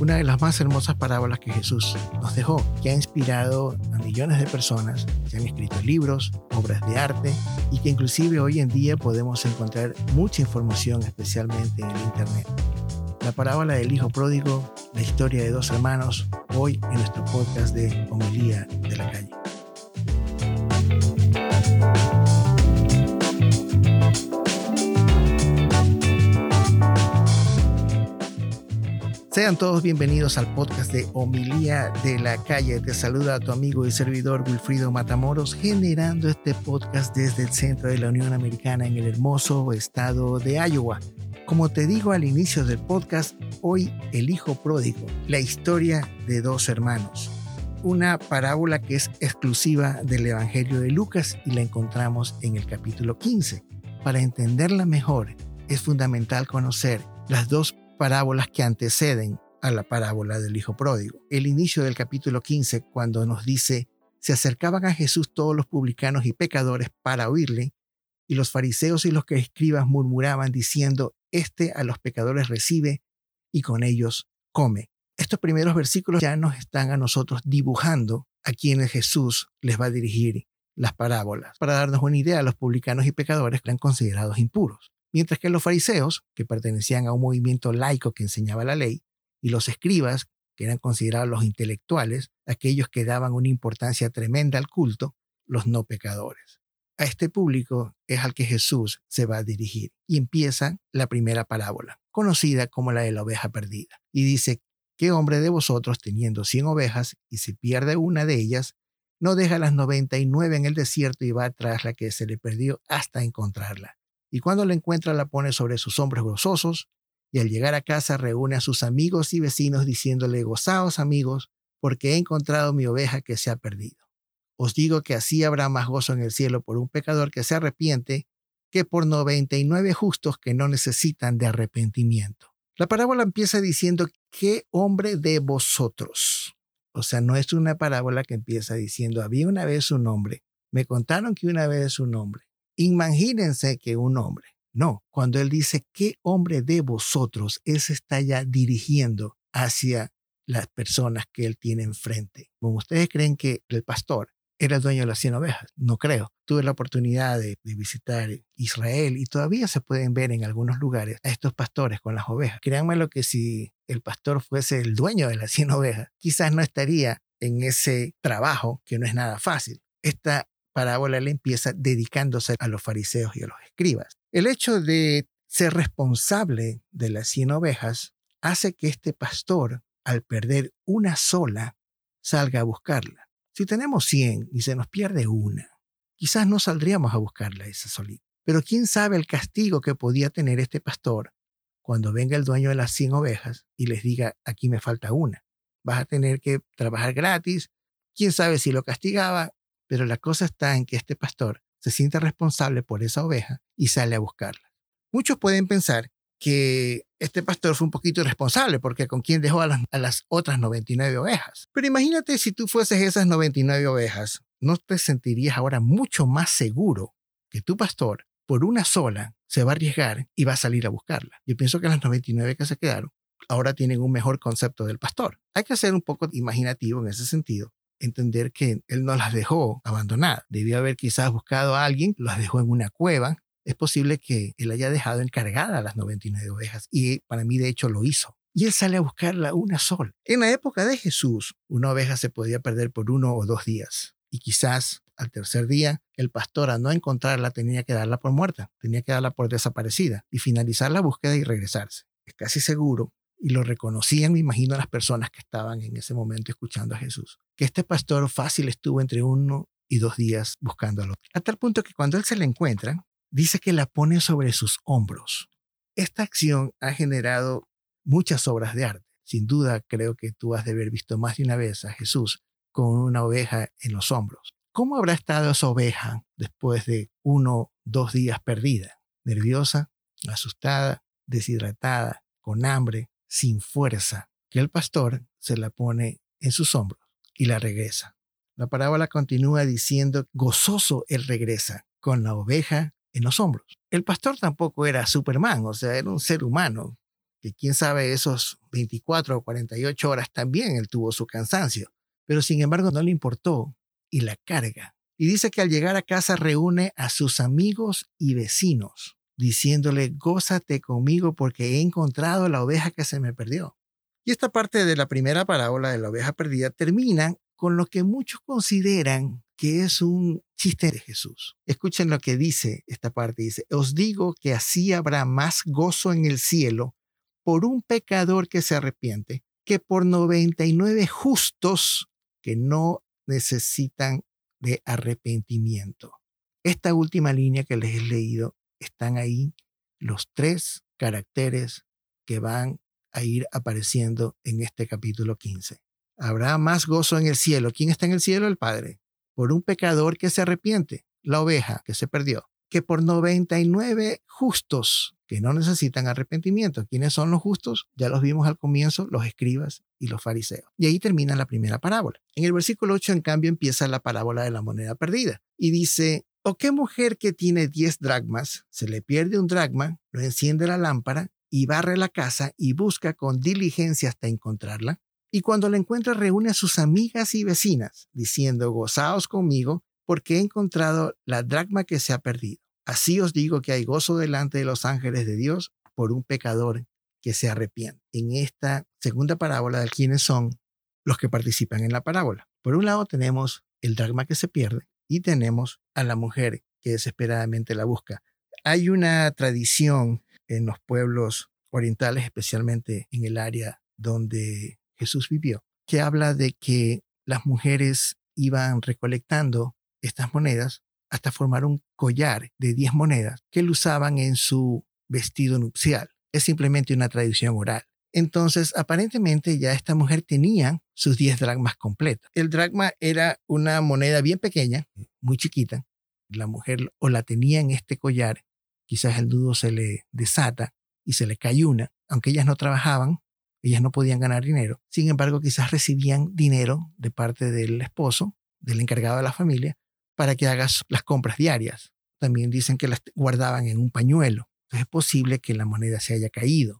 una de las más hermosas parábolas que Jesús nos dejó, que ha inspirado a millones de personas que han escrito libros, obras de arte y que inclusive hoy en día podemos encontrar mucha información, especialmente en el Internet. La parábola del Hijo Pródigo, la historia de dos hermanos, hoy en nuestro podcast de Homilía de la Calle. Sean todos bienvenidos al podcast de Homilía de la Calle. Te saluda a tu amigo y servidor Wilfrido Matamoros, generando este podcast desde el centro de la Unión Americana en el hermoso estado de Iowa. Como te digo al inicio del podcast, hoy el hijo pródigo, la historia de dos hermanos. Una parábola que es exclusiva del Evangelio de Lucas y la encontramos en el capítulo 15. Para entenderla mejor, es fundamental conocer las dos parábolas que anteceden a la parábola del Hijo Pródigo. El inicio del capítulo 15, cuando nos dice, se acercaban a Jesús todos los publicanos y pecadores para oírle, y los fariseos y los que escribas murmuraban diciendo, Este a los pecadores recibe y con ellos come. Estos primeros versículos ya nos están a nosotros dibujando a quienes Jesús les va a dirigir las parábolas. Para darnos una idea, los publicanos y pecadores eran considerados impuros mientras que los fariseos, que pertenecían a un movimiento laico que enseñaba la ley, y los escribas, que eran considerados los intelectuales, aquellos que daban una importancia tremenda al culto, los no pecadores. A este público es al que Jesús se va a dirigir y empieza la primera parábola, conocida como la de la oveja perdida. Y dice, ¿qué hombre de vosotros teniendo cien ovejas y se pierde una de ellas, no deja las noventa y nueve en el desierto y va tras la que se le perdió hasta encontrarla? Y cuando la encuentra la pone sobre sus hombros gozosos, y al llegar a casa reúne a sus amigos y vecinos diciéndole, gozaos amigos, porque he encontrado mi oveja que se ha perdido. Os digo que así habrá más gozo en el cielo por un pecador que se arrepiente que por noventa y nueve justos que no necesitan de arrepentimiento. La parábola empieza diciendo, ¿qué hombre de vosotros? O sea, no es una parábola que empieza diciendo, había una vez un hombre. Me contaron que una vez un hombre. Imagínense que un hombre, no, cuando él dice, ¿qué hombre de vosotros? Ese está ya dirigiendo hacia las personas que él tiene enfrente. Como ustedes creen que el pastor era el dueño de las 100 ovejas, no creo. Tuve la oportunidad de, de, visitar Israel y todavía se pueden ver en algunos lugares a estos pastores con las ovejas. Créanme lo que si el pastor fuese el dueño de las 100 ovejas, quizás no estaría en ese trabajo que no es nada fácil. Esta parábola le empieza dedicándose a los fariseos y a los escribas. El hecho de ser responsable de las 100 ovejas hace que este pastor, al perder una sola, salga a buscarla. Si tenemos 100 y se nos pierde una, quizás no saldríamos a buscarla esa solita. Pero quién sabe el castigo que podía tener este pastor cuando venga el dueño de las 100 ovejas y les diga, aquí me falta una. Vas a tener que trabajar gratis. Quién sabe si lo castigaba pero la cosa está en que este pastor se siente responsable por esa oveja y sale a buscarla. Muchos pueden pensar que este pastor fue un poquito irresponsable porque con quién dejó a las, a las, otras 99 ovejas. Pero imagínate si tú fueses esas 99 ovejas, ¿no te sentirías ahora mucho más seguro que tu pastor por una sola se va a arriesgar y va a salir a buscarla? Yo pienso que las 99 que se quedaron ahora tienen un mejor concepto del pastor. Hay que ser un poco imaginativo en ese sentido entender que él no las dejó abandonadas. Debió haber quizás buscado a alguien, las dejó en una cueva. Es posible que él haya dejado encargada las 99 ovejas y para mí de hecho lo hizo. Y él sale a buscarla una sola. En la época de Jesús, una oveja se podía perder por uno o dos días. Y quizás al tercer día, el pastor a no encontrarla tenía que darla por muerta, tenía que darla por desaparecida y finalizar la búsqueda y regresarse. Es casi seguro y lo reconocían, me imagino, las personas que estaban en ese momento escuchando a Jesús. Que este pastor fácil estuvo entre uno y dos días buscándolo. A tal punto que cuando él se la encuentra, dice que la pone sobre sus hombros. Esta acción ha generado muchas obras de arte. Sin duda, creo que tú has de haber visto más de una vez a Jesús con una oveja en los hombros. ¿Cómo habrá estado esa oveja después de uno, dos días perdida? Nerviosa, asustada, deshidratada, con hambre, sin fuerza, que el pastor se la pone en sus hombros y la regresa. La parábola continúa diciendo, gozoso él regresa con la oveja en los hombros. El pastor tampoco era Superman, o sea, era un ser humano. que quién sabe esos 24 o 48 horas también él tuvo su cansancio, pero sin embargo no le importó y la carga. Y dice que al llegar a casa reúne a sus amigos y vecinos, diciéndole, gózate conmigo porque he encontrado la oveja que se me perdió. Y esta parte de la primera parábola de la oveja perdida termina con lo que muchos consideran que es un chiste de Jesús. Escuchen lo que dice esta parte. Dice, os digo que así habrá más gozo en el cielo por un pecador que se arrepiente que por 99 justos que no necesitan de arrepentimiento. Esta última línea que les he leído, están ahí los tres caracteres que van a ir apareciendo en este capítulo 15. Habrá más gozo en el cielo. ¿Quién está en el cielo? El Padre. Por un pecador que se arrepiente, la oveja que se perdió, que por 99 justos que no necesitan arrepentimiento. ¿Quiénes son los justos? Ya los vimos al comienzo, los escribas y los fariseos. Y ahí termina la primera parábola. En el versículo 8, en cambio, empieza la parábola de la moneda perdida. Y dice, ¿o qué mujer que tiene 10 dracmas, se le pierde un dracma, lo enciende la lámpara y barre la casa y busca con diligencia hasta encontrarla? Y cuando la encuentra reúne a sus amigas y vecinas, diciendo, gozaos conmigo, porque he encontrado la dracma que se ha perdido. Así os digo que hay gozo delante de los ángeles de Dios por un pecador que se arrepiente. En esta segunda parábola de quiénes son los que participan en la parábola. Por un lado tenemos el dragma que se pierde y tenemos a la mujer que desesperadamente la busca. Hay una tradición en los pueblos orientales, especialmente en el área donde Jesús vivió, que habla de que las mujeres iban recolectando estas monedas hasta formar un collar de 10 monedas que él usaban en su vestido nupcial. Es simplemente una tradición oral. Entonces, aparentemente ya esta mujer tenía sus 10 dracmas completos. El dracma era una moneda bien pequeña, muy chiquita. La mujer o la tenía en este collar, quizás el nudo se le desata y se le cae una. Aunque ellas no trabajaban, ellas no podían ganar dinero. Sin embargo, quizás recibían dinero de parte del esposo, del encargado de la familia, para que hagas las compras diarias. También dicen que las guardaban en un pañuelo. Entonces es posible que la moneda se haya caído.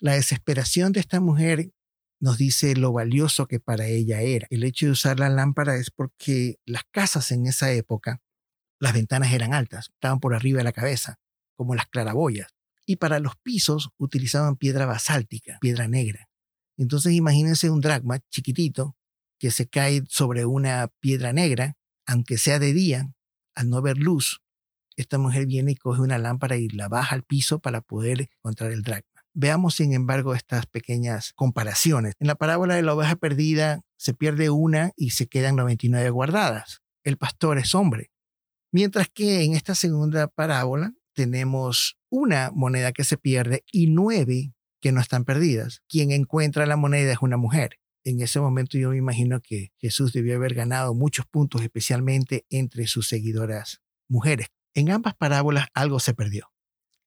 La desesperación de esta mujer nos dice lo valioso que para ella era. El hecho de usar la lámpara es porque las casas en esa época, las ventanas eran altas, estaban por arriba de la cabeza, como las claraboyas. Y para los pisos utilizaban piedra basáltica, piedra negra. Entonces imagínense un dracma chiquitito que se cae sobre una piedra negra aunque sea de día, al no ver luz, esta mujer viene y coge una lámpara y la baja al piso para poder encontrar el dracma. Veamos, sin embargo, estas pequeñas comparaciones. En la parábola de la oveja perdida se pierde una y se quedan 99 guardadas. El pastor es hombre. Mientras que en esta segunda parábola tenemos una moneda que se pierde y nueve que no están perdidas. Quien encuentra la moneda es una mujer en ese momento yo me imagino que Jesús debió haber ganado muchos puntos, especialmente entre sus seguidoras mujeres. En ambas parábolas algo se perdió.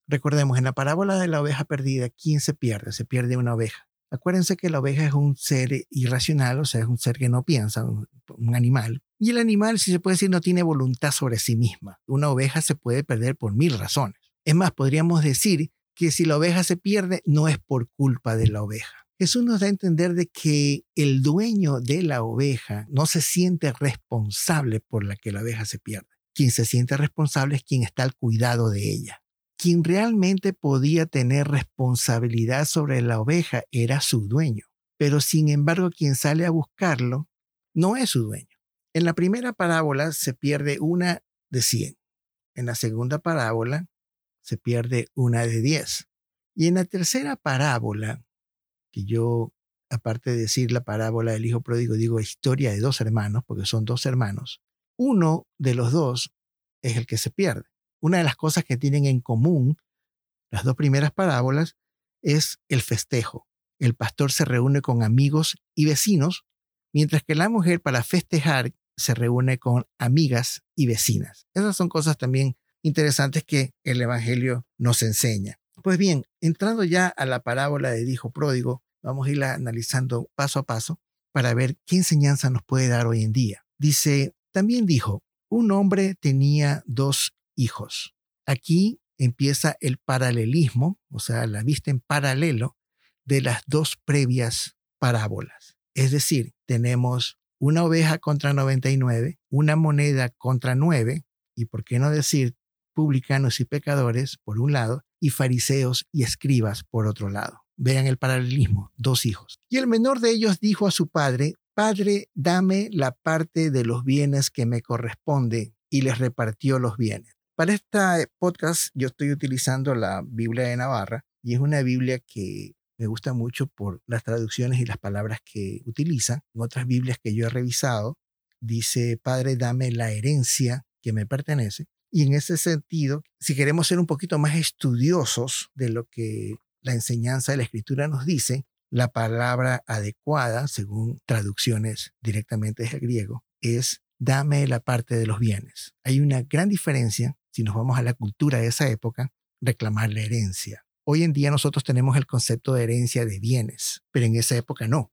Recordemos, en la parábola de la oveja perdida, ¿quién se pierde? Se pierde una oveja. Acuérdense que la oveja es un ser irracional, o sea, es un ser que no piensa, un, animal. Y el animal, si se puede decir, no tiene voluntad sobre sí misma. Una oveja se puede perder por mil razones. Es más, podríamos decir que si la oveja se pierde, no es por culpa de la oveja Jesús nos da a entender de que el dueño de la oveja no se siente responsable por la que la oveja se pierde. Quien se siente responsable es quien está al cuidado de ella. Quien realmente podía tener responsabilidad sobre la oveja era su dueño. Pero sin embargo, quien sale a buscarlo no es su dueño. En la primera parábola se pierde una de 100. En la segunda parábola se pierde una de 10. Y en la tercera parábola que yo, aparte de decir la parábola del hijo pródigo, digo historia de dos hermanos, porque son dos hermanos, uno de los dos es el que se pierde. Una de las cosas que tienen en común las dos primeras parábolas es el festejo. El pastor se reúne con amigos y vecinos, mientras que la mujer para festejar se reúne con amigas y vecinas. Esas son cosas también interesantes que el Evangelio nos enseña. Pues bien, entrando ya a la parábola del hijo pródigo, vamos a irla analizando paso a paso para ver qué enseñanza nos puede dar hoy en día. Dice, también dijo, un hombre tenía dos hijos. Aquí empieza el paralelismo, o sea, la vista en paralelo de las dos previas parábolas. Es decir, tenemos una oveja contra 99, una moneda contra 9, y por qué no decir publicanos y pecadores por un lado, y fariseos y escribas por otro lado. Vean el paralelismo, dos hijos. Y el menor de ellos dijo a su padre, Padre, dame la parte de los bienes que me corresponde, y les repartió los bienes. Para este podcast yo estoy utilizando la Biblia de Navarra, y es una Biblia que me gusta mucho por las traducciones y las palabras que utiliza. En otras Biblias que yo he revisado, dice, Padre, dame la herencia que me pertenece. Y en ese sentido, si queremos ser un poquito más estudiosos de lo que la enseñanza de la escritura nos dice, la palabra adecuada, según traducciones directamente del griego, es dame la parte de los bienes. Hay una gran diferencia, si nos vamos a la cultura de esa época, reclamar la herencia. Hoy en día nosotros tenemos el concepto de herencia de bienes, pero en esa época no.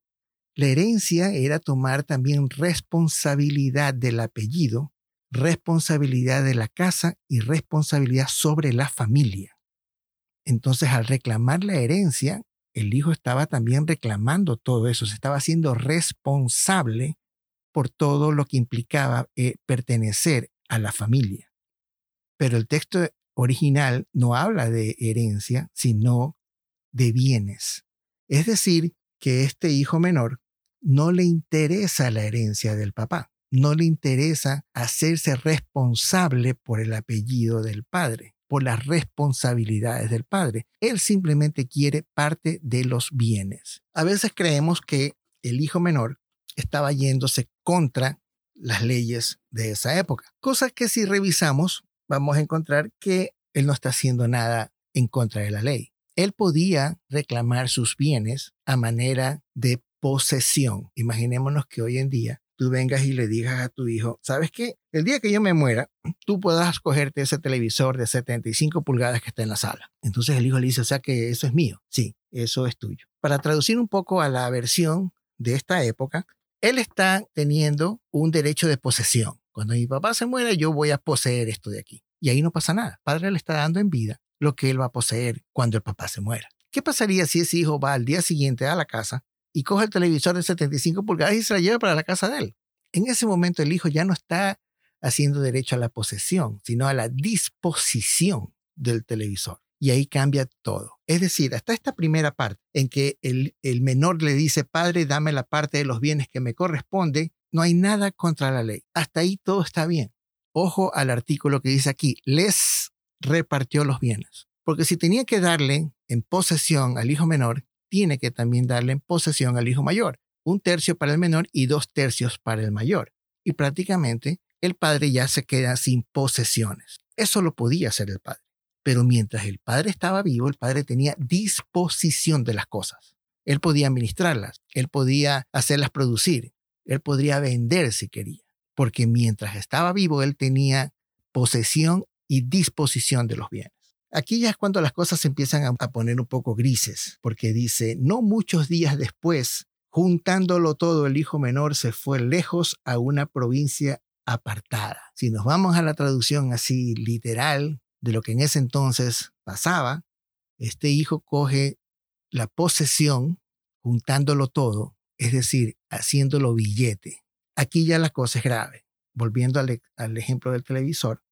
La herencia era tomar también responsabilidad del apellido, responsabilidad de la casa y responsabilidad sobre la familia. Entonces, al reclamar la herencia, el hijo estaba también reclamando todo eso, se estaba haciendo responsable por todo lo que implicaba eh, pertenecer a la familia. Pero el texto original no habla de herencia, sino de bienes. Es decir, que este hijo menor no le interesa la herencia del papá, no le interesa hacerse responsable por el apellido del padre, por las responsabilidades del padre. Él simplemente quiere parte de los bienes. A veces creemos que el hijo menor estaba yéndose contra las leyes de esa época, cosa que si revisamos vamos a encontrar que él no está haciendo nada en contra de la ley. Él podía reclamar sus bienes a manera de posesión. Imaginémonos que hoy en día tú vengas y le digas a tu hijo, ¿sabes qué? El día que yo me muera, tú puedas cogerte ese televisor de 75 pulgadas que está en la sala. Entonces el hijo le dice, o sea que eso es mío. Sí, eso es tuyo. Para traducir un poco a la versión de esta época, él está teniendo un derecho de posesión. Cuando mi papá se muera, yo voy a poseer esto de aquí. Y ahí no pasa nada. Padre le está dando en vida lo que él va a poseer cuando el papá se muera. ¿Qué pasaría si ese hijo va al día siguiente a la casa y coge el televisor de 75 pulgadas y se la lleva para la casa de él? En ese momento el hijo ya no está haciendo derecho a la posesión, sino a la disposición del televisor. Y ahí cambia todo. Es decir, hasta esta primera parte en que el menor le dice, padre, dame la parte de los bienes que me corresponde, no hay nada contra la ley. Hasta ahí todo está bien. Ojo al artículo que dice aquí, les repartió los bienes. Porque si tenía que darle en posesión al hijo menor, tiene que también darle en posesión al hijo mayor. Un tercio para el menor y dos tercios para el mayor. Y prácticamente el padre ya se queda sin posesiones. Eso lo podía hacer el padre. Pero mientras el padre estaba vivo, el padre tenía disposición de las cosas. Él podía administrarlas, él podía hacerlas producir, él podría vender si quería, porque mientras estaba vivo, él tenía posesión y disposición de los bienes. Aquí ya es cuando las cosas se empiezan a, poner un poco grises, porque dice, no muchos días después, juntándolo todo, el hijo menor se fue lejos a una provincia apartada. Si nos vamos a la traducción así literal, de lo que en ese entonces pasaba, este hijo coge la posesión, juntándolo todo, es decir, haciéndolo billete. Aquí ya la cosa es grave. Volviendo al, al ejemplo del televisor,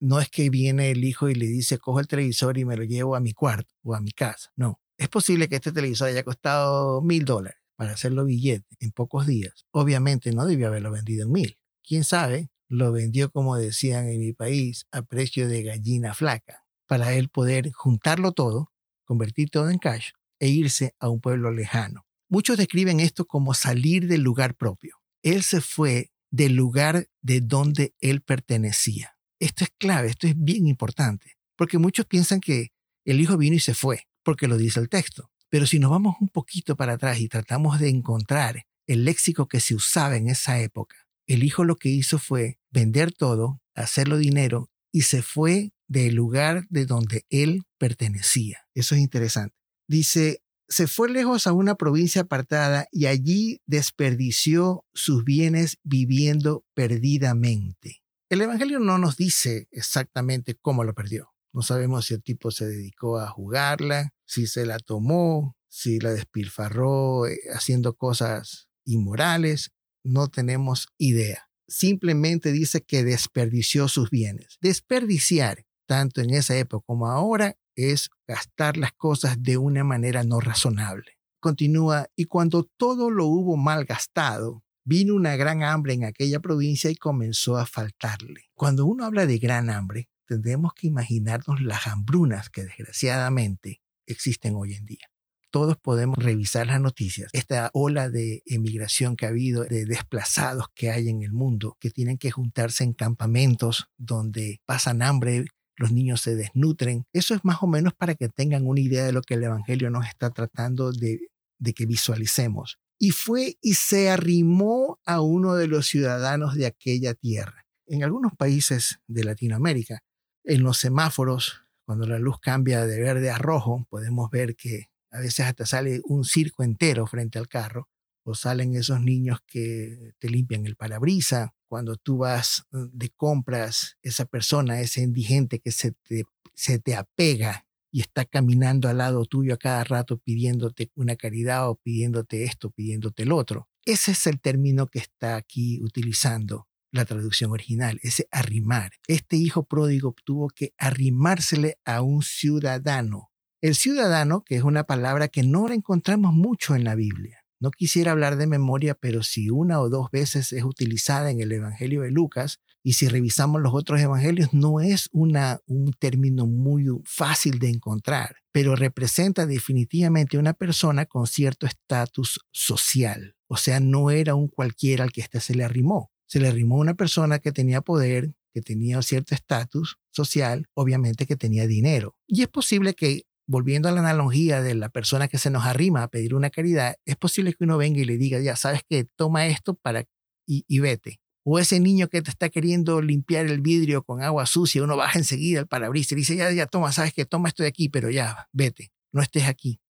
no es que viene el hijo y le dice, cojo el televisor y me lo llevo a mi cuarto o a mi casa. No, es posible que este televisor haya costado mil dólares para hacerlo billete en pocos días. Obviamente no debió haberlo vendido en mil. ¿Quién sabe? lo vendió, como decían en mi país, a precio de gallina flaca, para él poder juntarlo todo, convertir todo en cash e irse a un pueblo lejano. Muchos describen esto como salir del lugar propio. Él se fue del lugar de donde él pertenecía. Esto es clave, esto es bien importante, porque muchos piensan que el hijo vino y se fue, porque lo dice el texto. Pero si nos vamos un poquito para atrás y tratamos de encontrar el léxico que se usaba en esa época, el hijo lo que hizo fue vender todo, hacerlo dinero y se fue del lugar de donde él pertenecía. Eso es interesante. Dice, se fue lejos a una provincia apartada y allí desperdició sus bienes viviendo perdidamente. El Evangelio no nos dice exactamente cómo lo perdió. No sabemos si el tipo se dedicó a jugarla, si se la tomó, si la despilfarró eh, haciendo cosas inmorales, no tenemos idea. Simplemente dice que desperdició sus bienes. Desperdiciar, tanto en esa época como ahora, es gastar las cosas de una manera no razonable. Continúa, y cuando todo lo hubo mal gastado, vino una gran hambre en aquella provincia y comenzó a faltarle. Cuando uno habla de gran hambre, tendremos que imaginarnos las hambrunas que desgraciadamente existen hoy en día. Todos podemos revisar las noticias, esta ola de emigración que ha habido, de desplazados que hay en el mundo, que tienen que juntarse en campamentos donde pasan hambre, los niños se desnutren. Eso es más o menos para que tengan una idea de lo que el Evangelio nos está tratando de, de que visualicemos. Y fue y se arrimó a uno de los ciudadanos de aquella tierra. En algunos países de Latinoamérica, en los semáforos, cuando la luz cambia de verde a rojo, podemos ver que a veces hasta sale un circo entero frente al carro, o salen esos niños que te limpian el parabrisa. Cuando tú vas mm, de compras, esa persona, ese indigente que se te, se te apega y está caminando al lado tuyo a cada rato pidiéndote una caridad o pidiéndote esto, pidiéndote el otro. Ese es el término que está aquí utilizando la traducción original, ese arrimar. Este hijo pródigo tuvo que arrimársele a un ciudadano. El ciudadano, que es una palabra que no la encontramos mucho en la Biblia. No quisiera hablar de memoria, pero si una o dos veces es utilizada en el Evangelio de Lucas, y si revisamos los otros evangelios, no es una, un término muy fácil de encontrar, pero representa definitivamente una persona con cierto estatus social. O sea, no era un cualquiera al que éste se le arrimó se le arrimó una persona que tenía poder, que tenía cierto estatus social, obviamente que tenía dinero. Y es posible que, volviendo a la analogía de la persona que se nos arrima a pedir una caridad, es posible que uno venga y le diga, ya sabes que toma esto para y, vete. O ese niño que te está queriendo limpiar el vidrio con agua sucia, uno baja enseguida el parabrisas y dice, ya, ya, toma, sabes que toma esto de aquí, pero ya, vete, no estés aquí,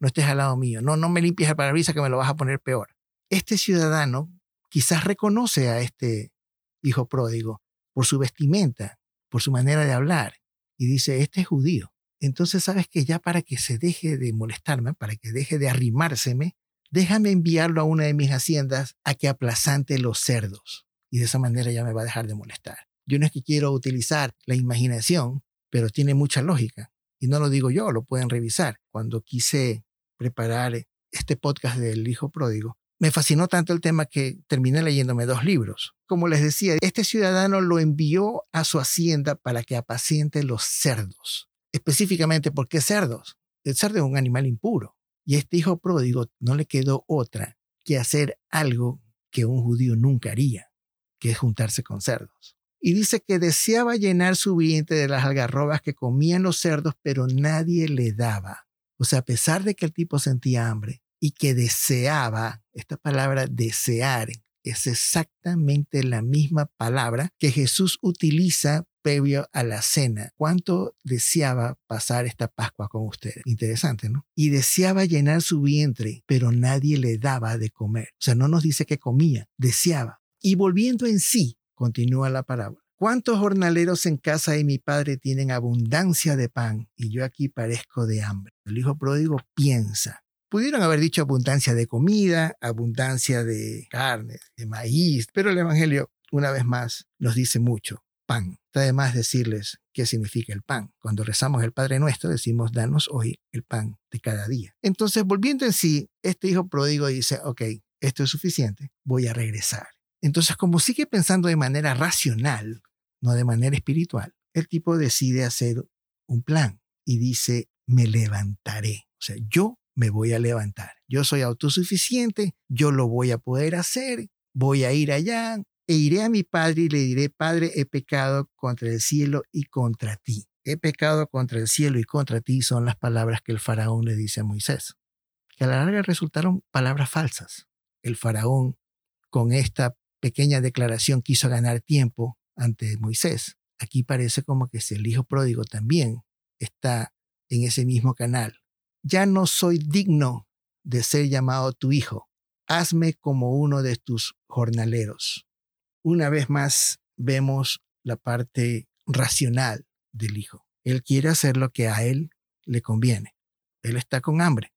no estés al lado mío, no, no me limpies el parabrisas que me lo vas a poner peor. Este ciudadano quizás reconoce a este hijo pródigo por su vestimenta, por su manera de hablar, y dice, este es judío. Entonces sabes que ya para que se deje de molestarme, para que deje de arrimárseme, déjame enviarlo a una de mis haciendas a que aplazante los cerdos. Y de esa manera ya me va a dejar de molestar. Yo no es que quiero utilizar la imaginación, pero tiene mucha lógica. Y no lo digo yo, lo pueden revisar. Cuando quise preparar este podcast del hijo pródigo, me fascinó tanto el tema que terminé leyéndome dos libros. Como les decía, este ciudadano lo envió a su hacienda para que apaciente los cerdos. Específicamente, ¿por qué cerdos? El cerdo es un animal impuro. Y este hijo pródigo no le quedó otra que hacer algo que un judío nunca haría, que es juntarse con cerdos. Y dice que deseaba llenar su vientre de las algarrobas que comían los cerdos, pero nadie le daba. O sea, a pesar de que el tipo sentía hambre, y que deseaba, esta palabra desear es exactamente la misma palabra que Jesús utiliza previo a la cena. ¿Cuánto deseaba pasar esta Pascua con ustedes? Interesante, ¿no? Y deseaba llenar su vientre, pero nadie le daba de comer. O sea, no nos dice que comía, deseaba. Y volviendo en sí, continúa la parábola. ¿Cuántos jornaleros en casa de mi padre tienen abundancia de pan y yo aquí parezco de hambre? El hijo pródigo piensa, Pudieron haber dicho abundancia de comida, abundancia de carne, de maíz, pero el Evangelio, una vez más, nos dice mucho. Pan. Además decirles qué significa el pan. Cuando rezamos el Padre Nuestro, decimos, danos hoy el pan de cada día. Entonces, volviendo en sí, este hijo pródigo dice, ok, esto es suficiente, voy a regresar. Entonces, como sigue pensando de manera racional, no de manera espiritual, el tipo decide hacer un plan y dice, me levantaré. O sea, yo me voy a levantar. Yo soy autosuficiente, yo lo voy a poder hacer, voy a ir allá e iré a mi padre y le diré, Padre, he pecado contra el cielo y contra ti. He pecado contra el cielo y contra ti son las palabras que el faraón le dice a Moisés, que a la larga resultaron palabras falsas. El faraón con esta pequeña declaración quiso ganar tiempo ante Moisés. Aquí parece como que si el hijo pródigo también está en ese mismo canal ya no soy digno de ser llamado tu hijo. Hazme como uno de tus jornaleros. Una vez más vemos la parte racional del hijo. Él quiere hacer lo que a él le conviene. Él está con hambre.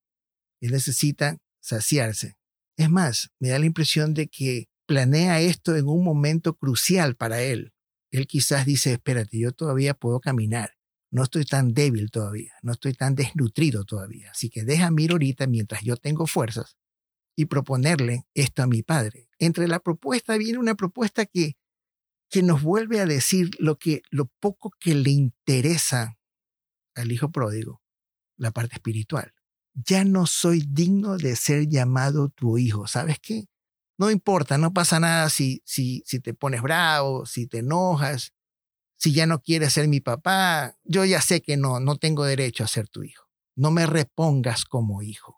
Él necesita saciarse. Es más, me da la impresión de que planea esto en un momento crucial para él. Él quizás dice, espérate, yo todavía puedo caminar. No estoy tan débil todavía, no estoy tan desnutrido todavía. Así que déjame ir ahorita mientras yo tengo fuerzas y proponerle esto a mi padre. Entre la propuesta viene una propuesta que, que nos vuelve a decir lo, que, lo poco que le interesa al hijo pródigo, la parte espiritual. Ya no soy digno de ser llamado tu hijo. ¿Sabes qué? No importa, no pasa nada si, si, si te pones bravo, si te enojas, si ya no quieres ser mi papá. Yo ya sé que no, no tengo derecho a ser tu hijo. No me repongas como hijo.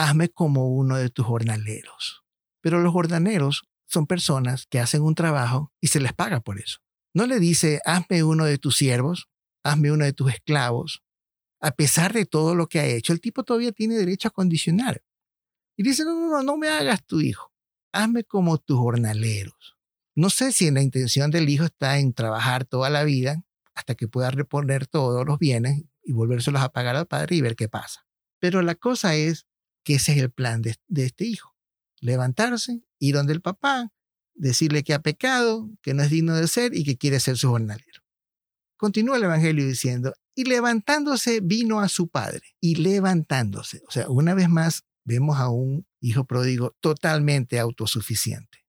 Hazme como uno de tus jornaleros. Pero los jornaleros son personas que hacen un trabajo y se les paga por eso. No le dice, hazme uno de tus siervos, hazme uno de tus esclavos. A pesar de todo lo que ha hecho, el tipo todavía tiene derecho a condicionar. Y dice, no, no, no, me hagas tu hijo hazme como tus jornaleros. No sé si la intención del hijo está en trabajar toda la vida hasta que pueda reponer todos los bienes y volvérselos a pagar al padre y ver qué pasa. Pero la cosa es que ese es el plan de, este hijo. Levantarse, ir donde el papá, decirle que ha pecado, que no es digno de ser y que quiere ser su jornalero. Continúa el Evangelio diciendo, y levantándose vino a su padre, y levantándose. O sea, una vez más vemos a un hijo pródigo totalmente autosuficiente.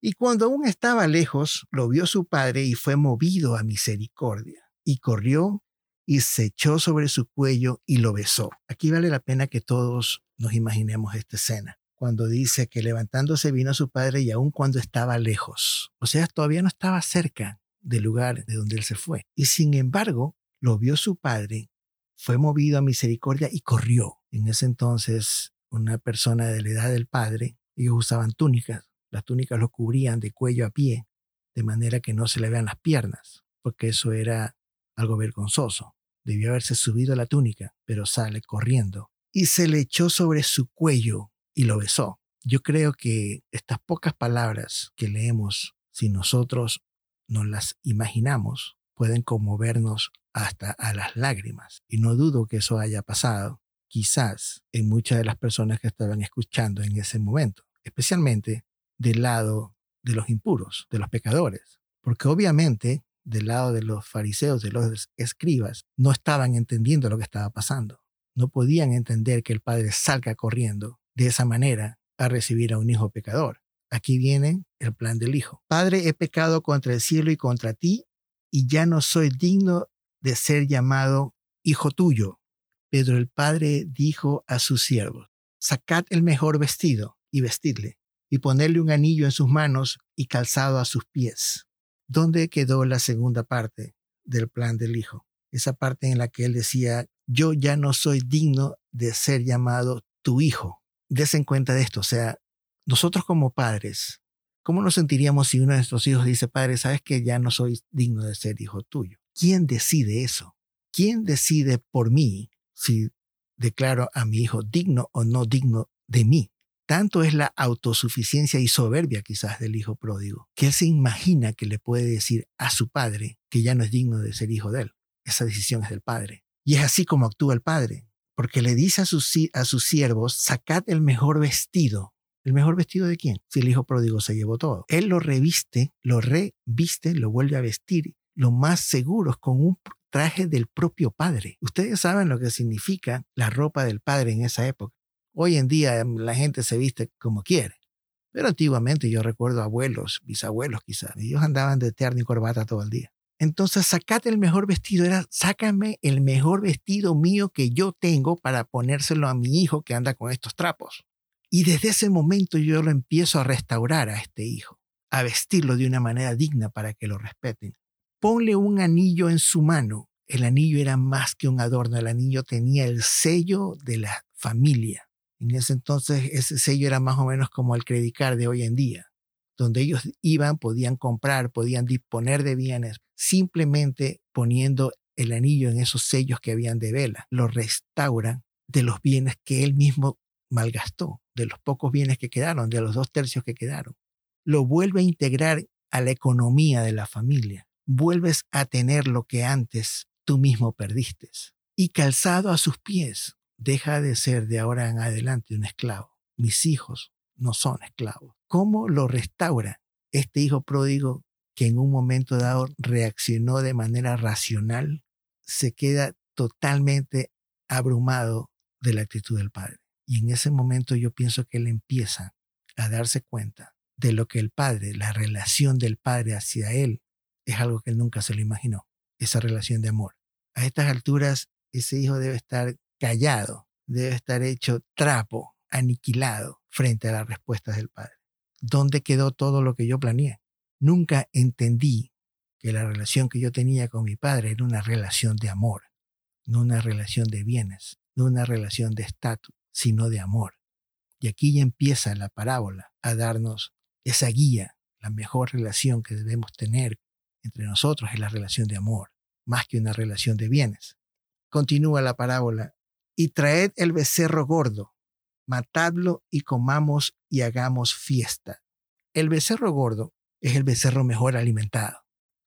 Y cuando aún estaba lejos, lo vio su padre y fue movido a misericordia. Y corrió y se echó sobre su cuello y lo besó. Aquí vale la pena que todos nos imaginemos esta escena. Cuando dice que levantándose vino a su padre y aún cuando estaba lejos. O sea, todavía no estaba cerca del lugar de donde él se fue. Y sin embargo, lo vio su padre, fue movido a misericordia y corrió. En ese entonces una persona de la edad del padre, ellos usaban túnicas. Las túnicas lo cubrían de cuello a pie, de manera que no se le vean las piernas, porque eso era algo vergonzoso. Debió haberse subido la túnica, pero sale corriendo y se le echó sobre su cuello y lo besó. Yo creo que estas pocas palabras que leemos, si nosotros nos las imaginamos, pueden conmovernos hasta a las lágrimas. Y no dudo que eso haya pasado quizás en muchas de las personas que estaban escuchando en ese momento, especialmente del lado de los impuros, de los pecadores, porque obviamente del lado de los fariseos, de los escribas, no estaban entendiendo lo que estaba pasando. No podían entender que el padre salga corriendo de esa manera a recibir a un hijo pecador. Aquí viene el plan del hijo. Padre, he pecado contra el cielo y contra ti, y ya no soy digno de ser llamado hijo tuyo. Pedro el Padre dijo a sus siervos, sacad el mejor vestido y vestidle, y ponedle un anillo en sus manos y calzado a sus pies. ¿Dónde quedó la segunda parte del plan del Hijo? Esa parte en la que él decía, yo ya no soy digno de ser llamado tu hijo. Desen cuenta de esto, o sea, nosotros como padres, ¿cómo nos sentiríamos si uno de nuestros hijos dice, padre, sabes que ya no soy digno de ser hijo tuyo? ¿Quién decide eso? ¿Quién decide por mí si declaro a mi hijo digno o no digno de mí. Tanto es la autosuficiencia y soberbia quizás del hijo pródigo, que él se imagina que le puede decir a su padre que ya no es digno de ser hijo de él. Esa decisión es del padre. Y es así como actúa el padre, porque le dice a sus, a sus siervos, sacad el mejor vestido. ¿El mejor vestido de quién? Si el hijo pródigo se llevó todo. Él lo reviste, lo reviste, lo vuelve a vestir, lo más seguro es con un traje del propio padre. Ustedes saben lo que significa la ropa del padre en esa época. Hoy en día em, la gente se viste como quiere. Pero antiguamente yo recuerdo abuelos, bisabuelos quizás, ellos andaban de terno y corbata todo el día. Entonces, sacate el mejor vestido, era sácame el mejor vestido mío que yo tengo para ponérselo a mi hijo que anda con estos trapos. Y desde ese momento yo lo empiezo a restaurar a este hijo, a vestirlo de una manera digna para que lo respeten ponle un anillo en su mano. El anillo era más que un adorno, el anillo tenía el sello de la familia. En ese entonces ese sello era más o menos como el credicar de hoy en día, donde ellos iban, podían comprar, podían disponer de bienes, simplemente poniendo el anillo en esos sellos que habían de vela. Lo restauran de los bienes que él mismo malgastó, de los pocos bienes que quedaron, de los dos tercios que quedaron. Lo vuelve a integrar a la economía de la familia vuelves a tener lo que antes tú mismo perdiste. Y calzado a sus pies, deja de ser de ahora en adelante un esclavo. Mis hijos no son esclavos. ¿Cómo lo restaura este hijo pródigo que en un momento dado reaccionó de manera racional? Se queda totalmente abrumado de la actitud del padre. Y en ese momento yo pienso que él empieza a darse cuenta de lo que el padre, la relación del padre hacia él, es algo que él nunca se lo imaginó, esa relación de amor. A estas alturas, ese hijo debe estar callado, debe estar hecho trapo, aniquilado frente a las respuestas del padre. ¿Dónde quedó todo lo que yo planeé? Nunca entendí que la relación que yo tenía con mi padre era una relación de amor, no una relación de bienes, no una relación de estatus, sino de amor. Y aquí ya empieza la parábola a darnos esa guía, la mejor relación que debemos tener entre nosotros es la relación de amor, más que una relación de bienes. Continúa la parábola, y traed el becerro gordo, matadlo y comamos y hagamos fiesta. El becerro gordo es el becerro mejor alimentado.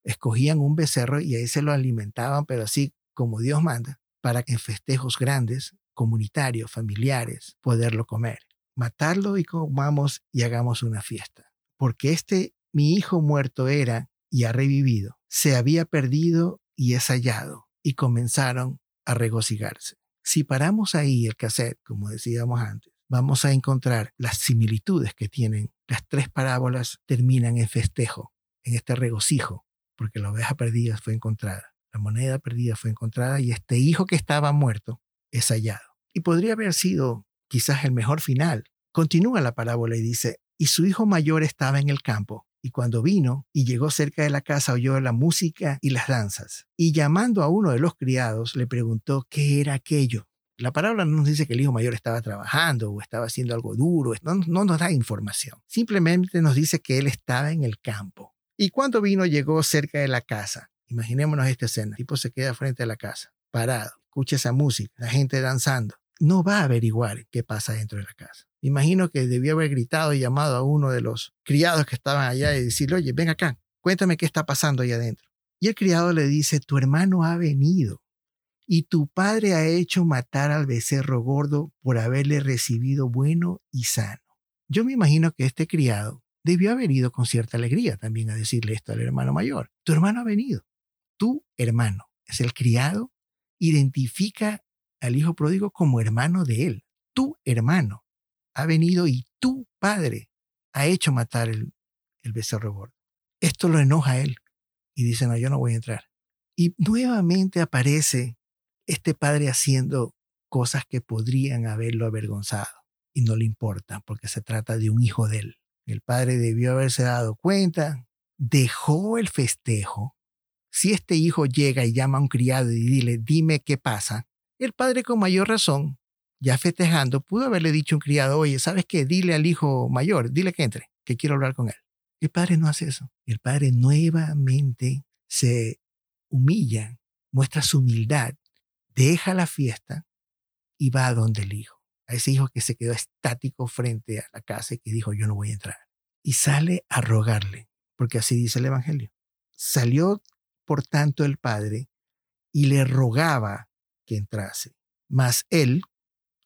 Escogían un becerro y ahí se lo alimentaban, pero así como Dios manda, para que en festejos grandes, comunitarios, familiares, poderlo comer. Matarlo y comamos y hagamos una fiesta. Porque este mi hijo muerto era y ha revivido, se había perdido y es hallado, y comenzaron a regocijarse. Si paramos ahí el cassette, como decíamos antes, vamos a encontrar las similitudes que tienen. Las tres parábolas terminan en festejo, en este regocijo, porque la oveja perdida fue encontrada, la moneda perdida fue encontrada y este hijo que estaba muerto es hallado. Y podría haber sido quizás el mejor final. Continúa la parábola y dice, y su hijo mayor estaba en el campo, y cuando vino y llegó cerca de la casa oyó la música y las danzas. Y llamando a uno de los criados le preguntó qué era aquello. La palabra no nos dice que el hijo mayor estaba trabajando o estaba haciendo algo duro, no, no nos da información. Simplemente nos dice que él estaba en el campo. Y cuando vino llegó cerca de la casa. Imaginémonos esta escena. El tipo se queda frente a la casa, parado, escucha esa música, la gente danzando. No va a averiguar qué pasa dentro de la casa. Imagino que debió haber gritado y llamado a uno de los criados que estaban allá y decirle, oye, ven acá, cuéntame qué está pasando allá adentro. Y el criado le dice, tu hermano ha venido y tu padre ha hecho matar al becerro gordo por haberle recibido bueno y sano. Yo me imagino que este criado debió haber ido con cierta alegría también a decirle esto al hermano mayor. Tu hermano ha venido. Tu hermano es el criado, identifica al hijo pródigo como hermano de él. Tu hermano ha venido y tu padre ha hecho matar el, el becerro gordo. Esto lo enoja a él y dice, no, yo no voy a entrar. Y nuevamente aparece este padre haciendo cosas que podrían haberlo avergonzado y no le importa porque se trata de un hijo de él. El padre debió haberse dado cuenta, dejó el festejo. Si este hijo llega y llama a un criado y dile, dime qué pasa, el padre con mayor razón ya festejando, pudo haberle dicho a un criado, oye, ¿sabes qué? Dile al hijo mayor, dile que entre, que quiero hablar con él. El padre no hace eso. El padre nuevamente se humilla, muestra su humildad, deja la fiesta y va a donde el hijo. A ese hijo que se quedó estático frente a la casa y que dijo, yo no voy a entrar. Y sale a rogarle, porque así dice el Evangelio. Salió, por tanto, el padre y le rogaba que entrase. Mas él,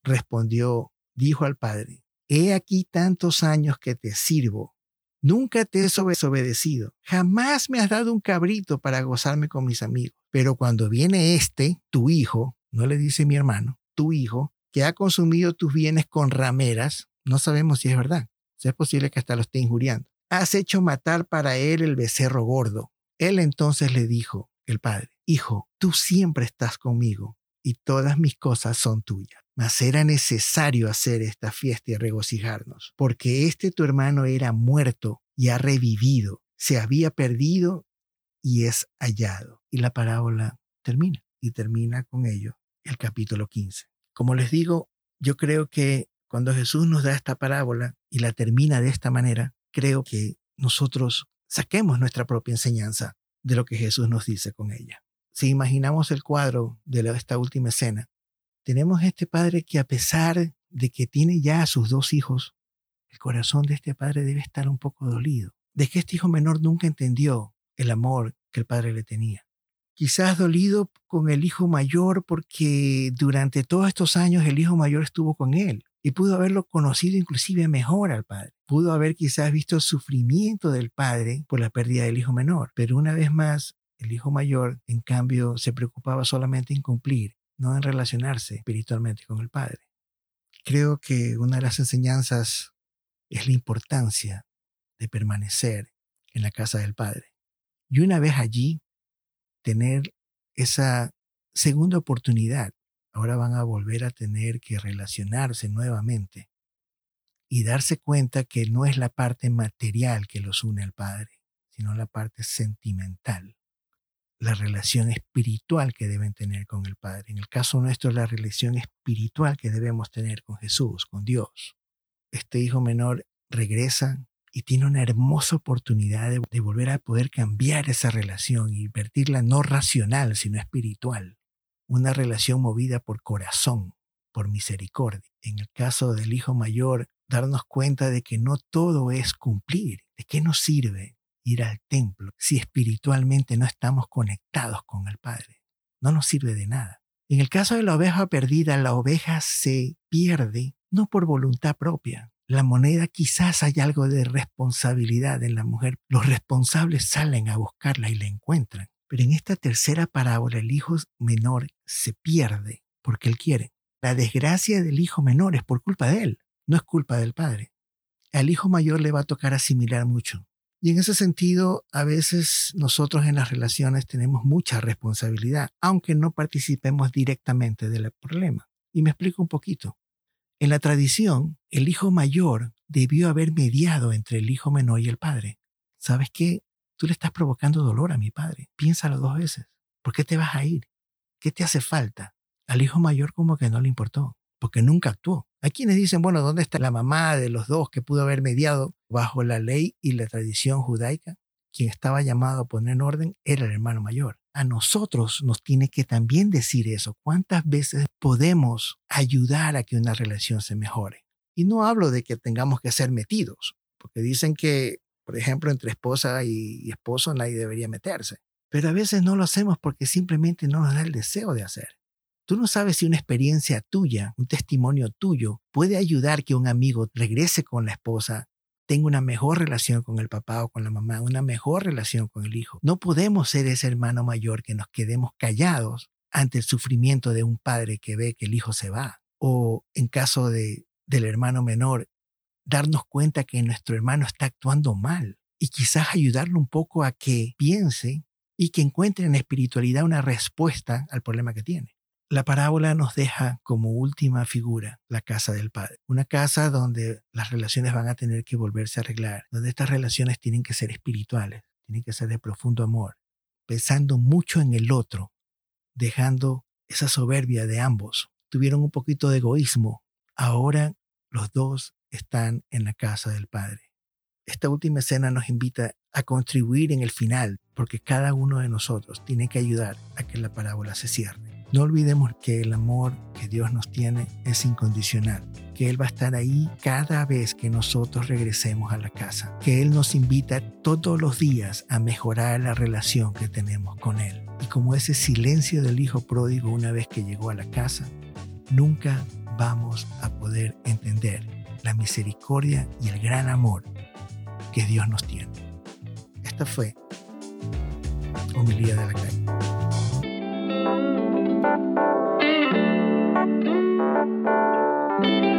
respondió, dijo al padre, he aquí tantos años que te sirvo, nunca te he desobedecido, jamás me has dado un cabrito para gozarme con mis amigos, pero cuando viene este, tu hijo, no le dice mi hermano, tu hijo, que ha consumido tus bienes con rameras, no sabemos si es verdad, si es posible que hasta lo esté injuriando. Has hecho matar para él el becerro gordo. Él entonces le dijo, el padre, Hijo, tú siempre estás conmigo y todas mis cosas son tuyas. Mas era necesario hacer esta fiesta y regocijarnos, porque este tu hermano era muerto y ha revivido, se había perdido y es hallado. Y la parábola termina, y termina con ello el capítulo 15. Como les digo, yo creo que cuando Jesús nos da esta parábola y la termina de esta manera, creo que nosotros saquemos nuestra propia enseñanza de lo que Jesús nos dice con ella si imaginamos el cuadro de esta última escena, tenemos este padre que a pesar de que tiene ya a sus dos hijos, el corazón de este padre debe estar un poco dolido, de que este hijo menor nunca entendió el amor que el padre le tenía. Quizás dolido con el hijo mayor porque durante todos estos años el hijo mayor estuvo con él y pudo haberlo conocido inclusive mejor al padre. Pudo haber quizás visto el sufrimiento del padre por la pérdida del hijo menor, pero una vez más el hijo mayor, en cambio, se preocupaba solamente en cumplir, no en relacionarse espiritualmente con el padre. Creo que una de las enseñanzas es la importancia de permanecer en la casa del padre. Y una vez allí, tener esa segunda oportunidad. Ahora van a volver a tener que relacionarse nuevamente y darse cuenta que no es la parte material que los une al Padre, sino la parte sentimental, la relación espiritual que deben tener con el Padre. En el caso nuestro, la relación espiritual que debemos tener con Jesús, con Dios. Este hijo menor regresa y tiene una hermosa oportunidad de, volver a poder cambiar esa relación y vertirla no racional, sino espiritual. Una relación movida por corazón, por misericordia. En el caso del hijo mayor, darnos cuenta de que no todo es cumplir. ¿De qué nos sirve ir al templo si espiritualmente no estamos conectados con el Padre? No nos sirve de nada. En el caso de la oveja perdida, la oveja se pierde no por voluntad propia, la moneda quizás hay algo de responsabilidad en la mujer. Los responsables salen a buscarla y la encuentran. Pero en esta tercera parábola el hijo menor se pierde porque él quiere. La desgracia del hijo menor es por culpa de él, no es culpa del padre. Al hijo mayor le va a tocar asimilar mucho. Y en ese sentido, a veces nosotros en las relaciones tenemos mucha responsabilidad, aunque no participemos directamente del problema. Y me explico un poquito. En la tradición, el hijo mayor debió haber mediado entre el hijo menor y el padre. ¿Sabes qué? Tú le estás provocando dolor a mi padre. Piénsalo dos veces. ¿Por qué te vas a ir? ¿Qué te hace falta? Al hijo mayor como que no le importó, porque nunca actuó. Hay quienes dicen, bueno, ¿dónde está la mamá de los dos que pudo haber mediado bajo la ley y la tradición judaica? Quien estaba llamado a poner en orden era el hermano mayor a nosotros nos tiene que también decir eso. ¿Cuántas veces podemos ayudar a que una relación se mejore? Y no hablo de que tengamos que ser metidos, porque dicen que, por ejemplo, entre esposa y esposo nadie debería meterse. Pero a veces no lo hacemos porque simplemente no nos da el deseo de hacer. Tú no sabes si una experiencia tuya, un testimonio tuyo, puede ayudar que un amigo regrese con la esposa tenga una mejor relación con el papá o con la mamá, una mejor relación con el hijo. No podemos ser ese hermano mayor que nos quedemos callados ante el sufrimiento de un padre que ve que el hijo se va. O en caso de, del hermano menor, darnos cuenta que nuestro hermano está actuando mal y quizás ayudarlo un poco a que piense y que encuentre en espiritualidad una respuesta al problema que tiene. La parábola nos deja como última figura la casa del Padre, una casa donde las relaciones van a tener que volverse a arreglar, donde estas relaciones tienen que ser espirituales, tienen que ser de profundo amor, pensando mucho en el otro, dejando esa soberbia de ambos. Tuvieron un poquito de egoísmo, ahora los dos están en la casa del Padre. Esta última escena nos invita a contribuir en el final, porque cada uno de nosotros tiene que ayudar a que la parábola se cierre. No olvidemos que el amor que Dios nos tiene es incondicional, que Él va a estar ahí cada vez que nosotros regresemos a la casa, que Él nos invita todos los días a mejorar la relación que tenemos con Él. Y como ese silencio del Hijo pródigo una vez que llegó a la casa, nunca vamos a poder entender la misericordia y el gran amor que Dios nos tiene. Esta fue Homilía de la Calle. Música